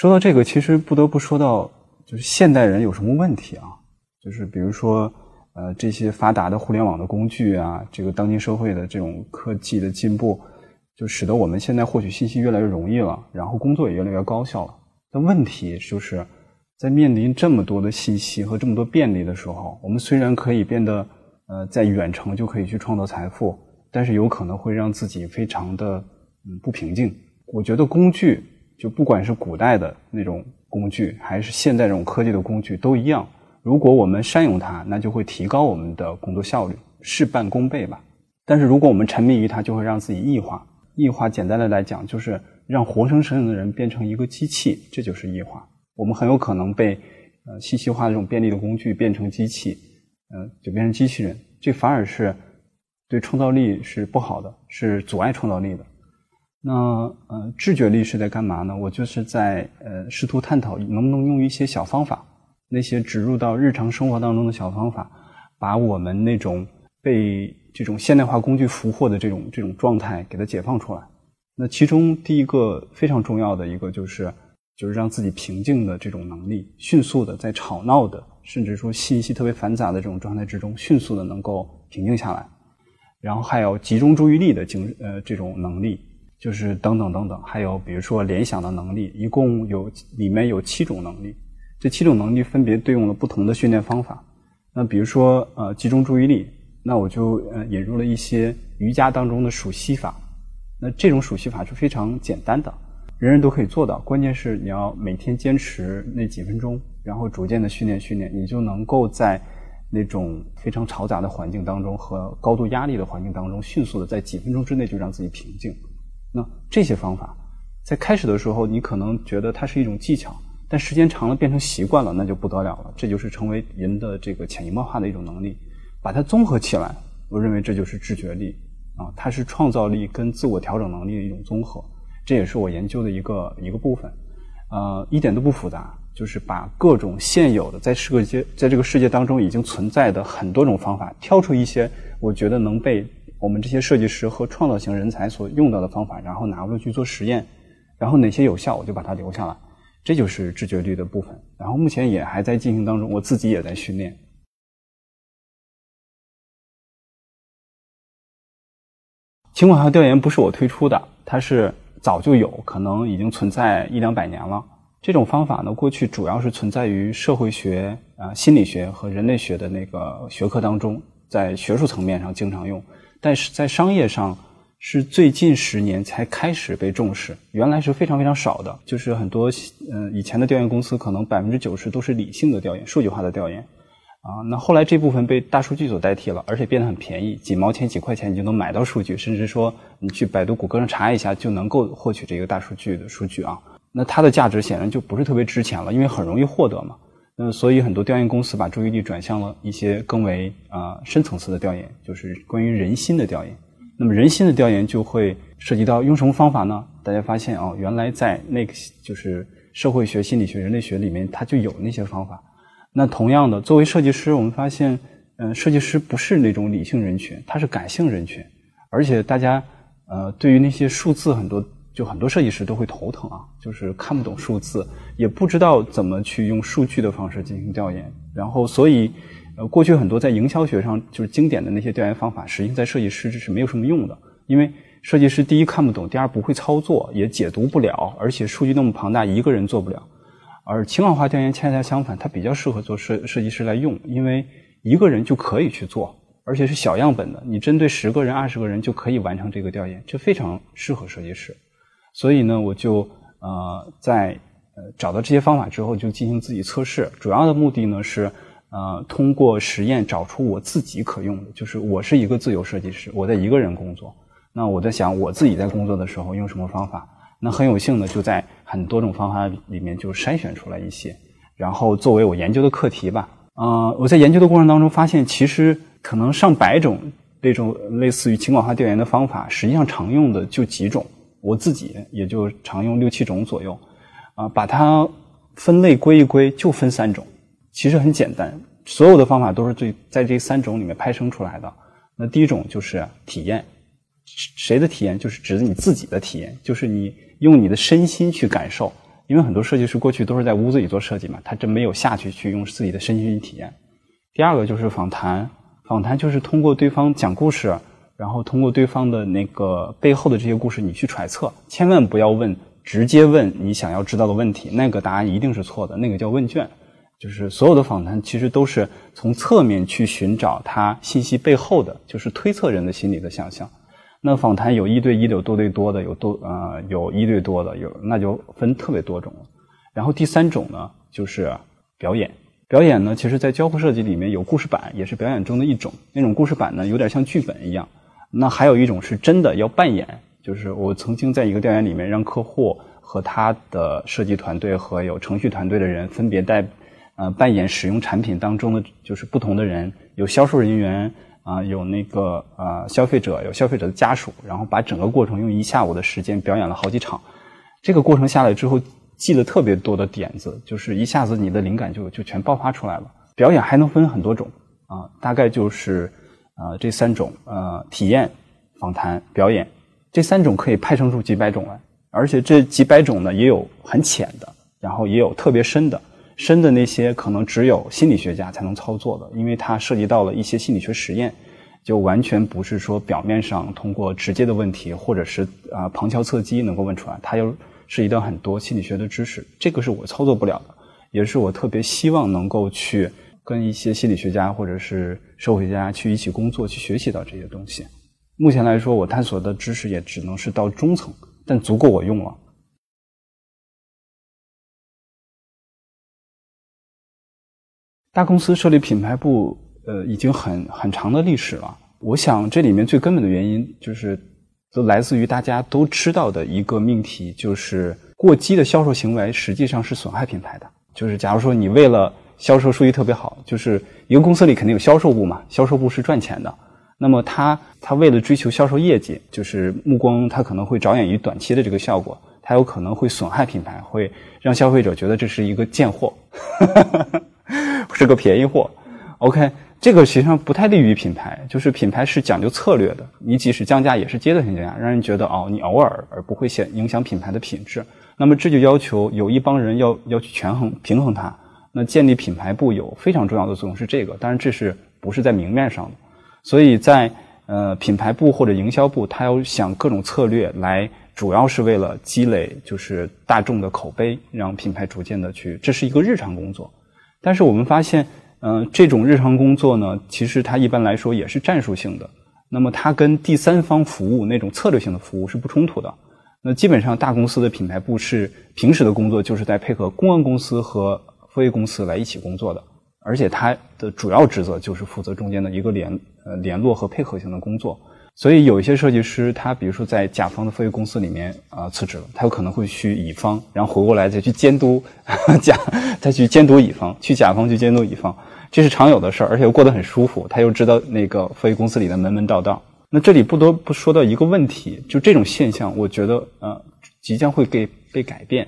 说到这个，其实不得不说到，就是现代人有什么问题啊？就是比如说，呃，这些发达的互联网的工具啊，这个当今社会的这种科技的进步，就使得我们现在获取信息越来越容易了，然后工作也越来越高效了。但问题就是，在面临这么多的信息和这么多便利的时候，我们虽然可以变得，呃，在远程就可以去创造财富，但是有可能会让自己非常的嗯不平静。我觉得工具，就不管是古代的那种工具，还是现代这种科技的工具，都一样。如果我们善用它，那就会提高我们的工作效率，事半功倍吧。但是如果我们沉迷于它，就会让自己异化。异化简单的来讲，就是让活生生的人变成一个机器，这就是异化。我们很有可能被呃信息化这种便利的工具变成机器，嗯，就变成机器人。这反而是对创造力是不好的，是阻碍创造力的。那呃，知觉力是在干嘛呢？我就是在呃试图探讨能不能用一些小方法。那些植入到日常生活当中的小方法，把我们那种被这种现代化工具俘获的这种这种状态给它解放出来。那其中第一个非常重要的一个就是，就是让自己平静的这种能力，迅速的在吵闹的，甚至说信息特别繁杂的这种状态之中，迅速的能够平静下来。然后还有集中注意力的精呃这种能力，就是等等等等。还有比如说联想的能力，一共有里面有七种能力。这七种能力分别对应了不同的训练方法。那比如说，呃，集中注意力，那我就呃引入了一些瑜伽当中的数息法。那这种数息法是非常简单的，人人都可以做到。关键是你要每天坚持那几分钟，然后逐渐的训练训练，你就能够在那种非常嘈杂的环境当中和高度压力的环境当中，迅速的在几分钟之内就让自己平静。那这些方法在开始的时候，你可能觉得它是一种技巧。但时间长了变成习惯了，那就不得了了。这就是成为人的这个潜移默化的一种能力，把它综合起来，我认为这就是知觉力啊，它是创造力跟自我调整能力的一种综合。这也是我研究的一个一个部分，呃，一点都不复杂，就是把各种现有的在世界在这个世界当中已经存在的很多种方法，挑出一些我觉得能被我们这些设计师和创造型人才所用到的方法，然后拿过去做实验，然后哪些有效，我就把它留下来。这就是知觉力的部分，然后目前也还在进行当中，我自己也在训练。情况下调研不是我推出的，它是早就有，可能已经存在一两百年了。这种方法呢，过去主要是存在于社会学、啊心理学和人类学的那个学科当中，在学术层面上经常用，但是在商业上。是最近十年才开始被重视，原来是非常非常少的。就是很多嗯以前的调研公司，可能百分之九十都是理性的调研、数据化的调研，啊，那后来这部分被大数据所代替了，而且变得很便宜，几毛钱、几块钱你就能买到数据，甚至说你去百度、谷歌上查一下就能够获取这个大数据的数据啊。那它的价值显然就不是特别值钱了，因为很容易获得嘛。那所以很多调研公司把注意力转向了一些更为啊深层次的调研，就是关于人心的调研。那么人心的调研就会涉及到用什么方法呢？大家发现哦，原来在那个就是社会学、心理学、人类学里面，它就有那些方法。那同样的，作为设计师，我们发现，嗯，设计师不是那种理性人群，他是感性人群。而且大家呃，对于那些数字，很多就很多设计师都会头疼啊，就是看不懂数字，也不知道怎么去用数据的方式进行调研。然后所以。呃，过去很多在营销学上就是经典的那些调研方法，实际上在设计师这是没有什么用的。因为设计师第一看不懂，第二不会操作，也解读不了，而且数据那么庞大，一个人做不了。而情感化调研恰恰相反，它比较适合做设设计师来用，因为一个人就可以去做，而且是小样本的，你针对十个人、二十个人就可以完成这个调研，这非常适合设计师。所以呢，我就呃在呃找到这些方法之后，就进行自己测试，主要的目的呢是。呃，通过实验找出我自己可用的，就是我是一个自由设计师，我在一个人工作。那我在想，我自己在工作的时候用什么方法？那很有幸的就在很多种方法里面就筛选出来一些，然后作为我研究的课题吧。呃，我在研究的过程当中发现，其实可能上百种那种类似于情感化调研的方法，实际上常用的就几种，我自己也就常用六七种左右。啊，把它分类归一归，就分三种。其实很简单，所有的方法都是最在这三种里面派生出来的。那第一种就是体验，谁的体验？就是指的你自己的体验，就是你用你的身心去感受，因为很多设计师过去都是在屋子里做设计嘛，他真没有下去去用自己的身心去体验。第二个就是访谈，访谈就是通过对方讲故事，然后通过对方的那个背后的这些故事，你去揣测，千万不要问直接问你想要知道的问题，那个答案一定是错的，那个叫问卷。就是所有的访谈其实都是从侧面去寻找他信息背后的，就是推测人的心理的想象。那访谈有一对一的，有多对多的，有多呃有一对多的，有那就分特别多种。然后第三种呢，就是表演。表演呢，其实，在交互设计里面有故事板，也是表演中的一种。那种故事板呢，有点像剧本一样。那还有一种是真的要扮演，就是我曾经在一个调研里面，让客户和他的设计团队和有程序团队的人分别带，呃，扮演使用产品当中的就是不同的人，有销售人员啊，有那个呃消费者，有消费者的家属，然后把整个过程用一下午的时间表演了好几场。这个过程下来之后。记了特别多的点子，就是一下子你的灵感就就全爆发出来了。表演还能分很多种啊，大概就是呃这三种呃体验、访谈、表演这三种可以派生出几百种来，而且这几百种呢也有很浅的，然后也有特别深的。深的那些可能只有心理学家才能操作的，因为它涉及到了一些心理学实验，就完全不是说表面上通过直接的问题或者是啊旁敲侧击能够问出来，它又。涉及到很多心理学的知识，这个是我操作不了的，也是我特别希望能够去跟一些心理学家或者是社会学家去一起工作，去学习到这些东西。目前来说，我探索的知识也只能是到中层，但足够我用了。大公司设立品牌部，呃，已经很很长的历史了。我想这里面最根本的原因就是。都来自于大家都知道的一个命题，就是过激的销售行为实际上是损害品牌的。就是假如说你为了销售数据特别好，就是一个公司里肯定有销售部嘛，销售部是赚钱的。那么他他为了追求销售业绩，就是目光他可能会着眼于短期的这个效果，他有可能会损害品牌，会让消费者觉得这是一个贱货，是个便宜货。OK。这个实际上不太利于品牌，就是品牌是讲究策略的。你即使降价也是阶段性降价，让人觉得哦，你偶尔而不会显影响品牌的品质。那么这就要求有一帮人要要去权衡平衡它。那建立品牌部有非常重要的作用是这个，当然这是不是在明面上的。所以在呃品牌部或者营销部，他要想各种策略来，主要是为了积累就是大众的口碑，让品牌逐渐的去，这是一个日常工作。但是我们发现。嗯，这种日常工作呢，其实它一般来说也是战术性的。那么它跟第三方服务那种策略性的服务是不冲突的。那基本上大公司的品牌部是平时的工作就是在配合公关公司和服务公司来一起工作的，而且它的主要职责就是负责中间的一个联呃联络和配合性的工作。所以有一些设计师，他比如说在甲方的飞公司里面啊辞职了，他有可能会去乙方，然后回过来再去监督 甲，再去监督乙方，去甲方去监督乙方，这是常有的事儿，而且又过得很舒服。他又知道那个飞公司里的门门道道。那这里不得不说到一个问题，就这种现象，我觉得呃即将会给被改变，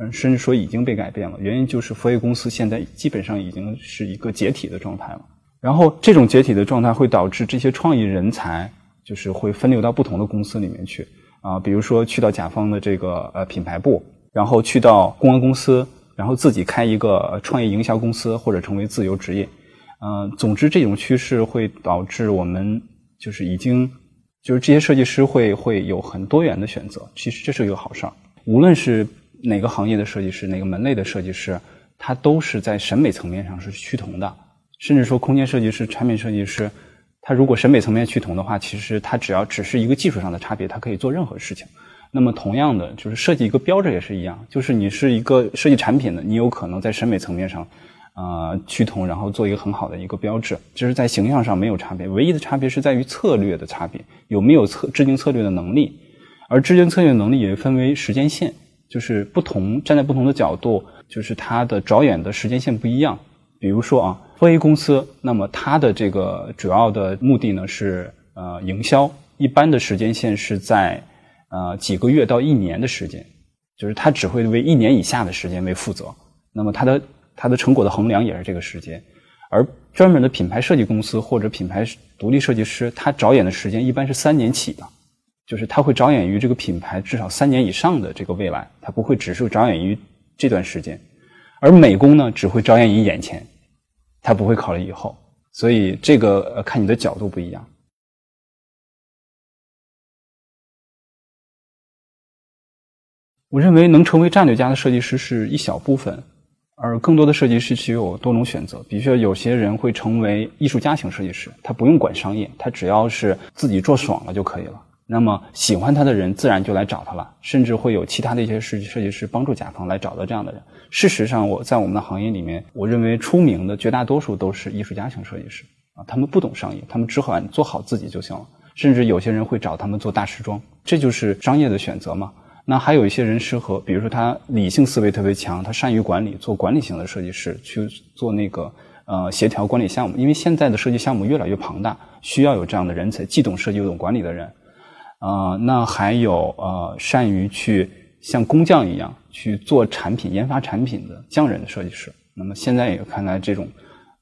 嗯，甚至说已经被改变了。原因就是佛业公司现在基本上已经是一个解体的状态了。然后这种解体的状态会导致这些创意人才。就是会分流到不同的公司里面去啊，比如说去到甲方的这个呃品牌部，然后去到公关公司，然后自己开一个创业营销公司或者成为自由职业，嗯，总之这种趋势会导致我们就是已经就是这些设计师会会有很多元的选择，其实这是一个好事儿。无论是哪个行业的设计师，哪个门类的设计师，他都是在审美层面上是趋同的，甚至说空间设计师、产品设计师。他如果审美层面趋同的话，其实他只要只是一个技术上的差别，他可以做任何事情。那么同样的，就是设计一个标志也是一样，就是你是一个设计产品的，你有可能在审美层面上，啊趋同，然后做一个很好的一个标志，就是在形象上没有差别，唯一的差别是在于策略的差别，有没有策制定策略的能力。而制定策略能力也分为时间线，就是不同站在不同的角度，就是它的着眼的时间线不一样。比如说啊。A 公司，那么它的这个主要的目的呢是呃营销，一般的时间线是在呃几个月到一年的时间，就是它只会为一年以下的时间为负责。那么它的它的成果的衡量也是这个时间。而专门的品牌设计公司或者品牌独立设计师，他着眼的时间一般是三年起的，就是他会着眼于这个品牌至少三年以上的这个未来，他不会只是着眼于这段时间，而美工呢只会着眼于眼前，他不会考虑以后，所以这个呃看你的角度不一样。我认为能成为战略家的设计师是一小部分，而更多的设计师其实有多种选择。比如说，有些人会成为艺术家型设计师，他不用管商业，他只要是自己做爽了就可以了。那么喜欢他的人自然就来找他了，甚至会有其他的一些设计设计师帮助甲方来找到这样的人。事实上，我在我们的行业里面，我认为出名的绝大多数都是艺术家型设计师啊，他们不懂商业，他们只管做好自己就行了。甚至有些人会找他们做大时装，这就是商业的选择嘛。那还有一些人适合，比如说他理性思维特别强，他善于管理，做管理型的设计师去做那个呃协调管理项目。因为现在的设计项目越来越庞大，需要有这样的人才，既懂设计又懂管理的人。啊，那还有呃善于去像工匠一样去做产品、研发产品的匠人的设计师。那么现在也看来，这种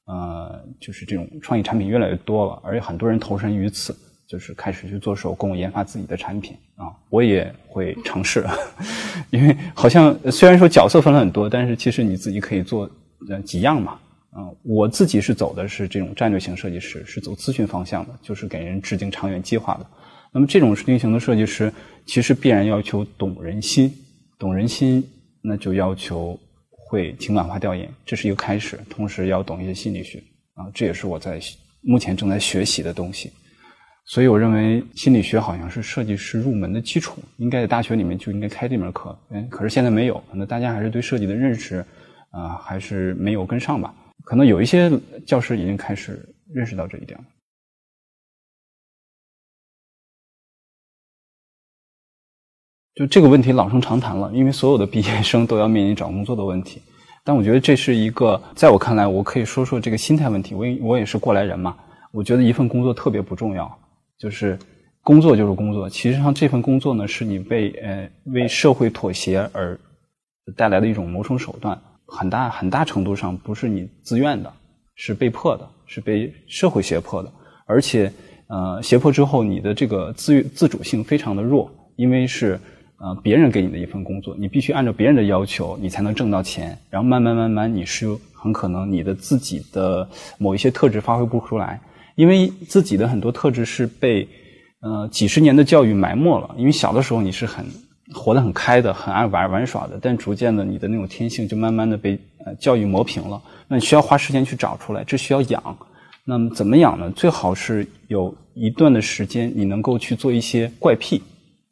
呃就是这种创意产品越来越多了，而且很多人投身于此。就是开始去做手工，研发自己的产品啊，我也会尝试，因为好像虽然说角色分了很多，但是其实你自己可以做呃几样嘛，嗯，我自己是走的是这种战略型设计师，是走咨询方向的，就是给人制定长远计划的。那么这种定型的设计师，其实必然要求懂人心，懂人心，那就要求会情感化调研，这是一个开始，同时要懂一些心理学啊，这也是我在目前正在学习的东西。所以我认为心理学好像是设计师入门的基础，应该在大学里面就应该开这门课。嗯，可是现在没有，可能大家还是对设计的认识啊还是没有跟上吧。可能有一些教师已经开始认识到这一点了。就这个问题老生常谈了，因为所有的毕业生都要面临找工作的问题。但我觉得这是一个，在我看来，我可以说说这个心态问题。我我也是过来人嘛，我觉得一份工作特别不重要。就是工作就是工作，其实上这份工作呢，是你为呃为社会妥协而带来的一种谋生手段，很大很大程度上不是你自愿的，是被迫的，是被社会胁迫的，而且呃胁迫之后，你的这个自自主性非常的弱，因为是呃别人给你的一份工作，你必须按照别人的要求，你才能挣到钱，然后慢慢慢慢你是很可能你的自己的某一些特质发挥不出来。因为自己的很多特质是被，呃几十年的教育埋没了。因为小的时候你是很活得很开的，很爱玩玩耍的，但逐渐的你的那种天性就慢慢的被呃教育磨平了。那你需要花时间去找出来，这需要养。那么怎么养呢？最好是有一段的时间，你能够去做一些怪癖，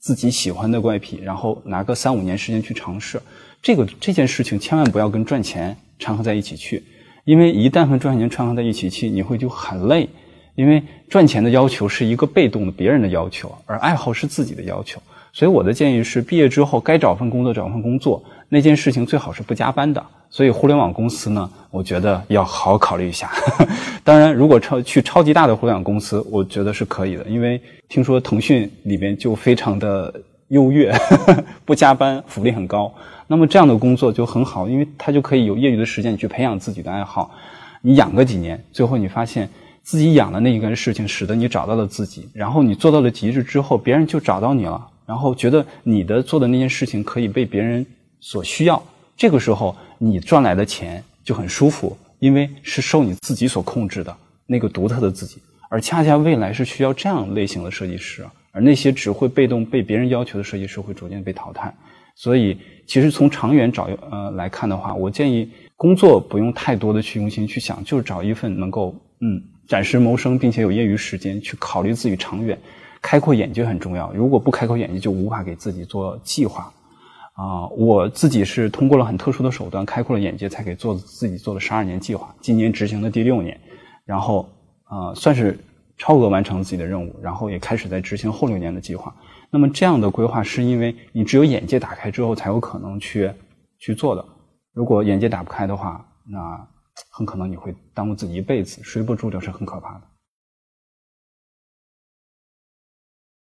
自己喜欢的怪癖，然后拿个三五年时间去尝试。这个这件事情千万不要跟赚钱掺和在一起去，因为一旦和赚钱掺和在一起去，你会就很累。因为赚钱的要求是一个被动的别人的要求，而爱好是自己的要求。所以我的建议是，毕业之后该找份工作找份工作，那件事情最好是不加班的。所以互联网公司呢，我觉得要好好考虑一下。当然，如果超去超级大的互联网公司，我觉得是可以的，因为听说腾讯里面就非常的优越，不加班，福利很高。那么这样的工作就很好，因为它就可以有业余的时间去培养自己的爱好，你养个几年，最后你发现。自己养的那一个事情，使得你找到了自己，然后你做到了极致之后，别人就找到你了，然后觉得你的做的那件事情可以被别人所需要，这个时候你赚来的钱就很舒服，因为是受你自己所控制的那个独特的自己，而恰恰未来是需要这样类型的设计师，而那些只会被动被别人要求的设计师会逐渐被淘汰，所以其实从长远找呃来看的话，我建议工作不用太多的去用心去想，就是找一份能够嗯。暂时谋生，并且有业余时间去考虑自己长远，开阔眼界很重要。如果不开阔眼界，就无法给自己做计划。啊，我自己是通过了很特殊的手段，开阔了眼界，才给做自己做了十二年计划。今年执行的第六年，然后啊，算是超额完成了自己的任务，然后也开始在执行后六年的计划。那么这样的规划，是因为你只有眼界打开之后，才有可能去去做的。如果眼界打不开的话，那。很可能你会耽误自己一辈子，睡不住，这是很可怕的。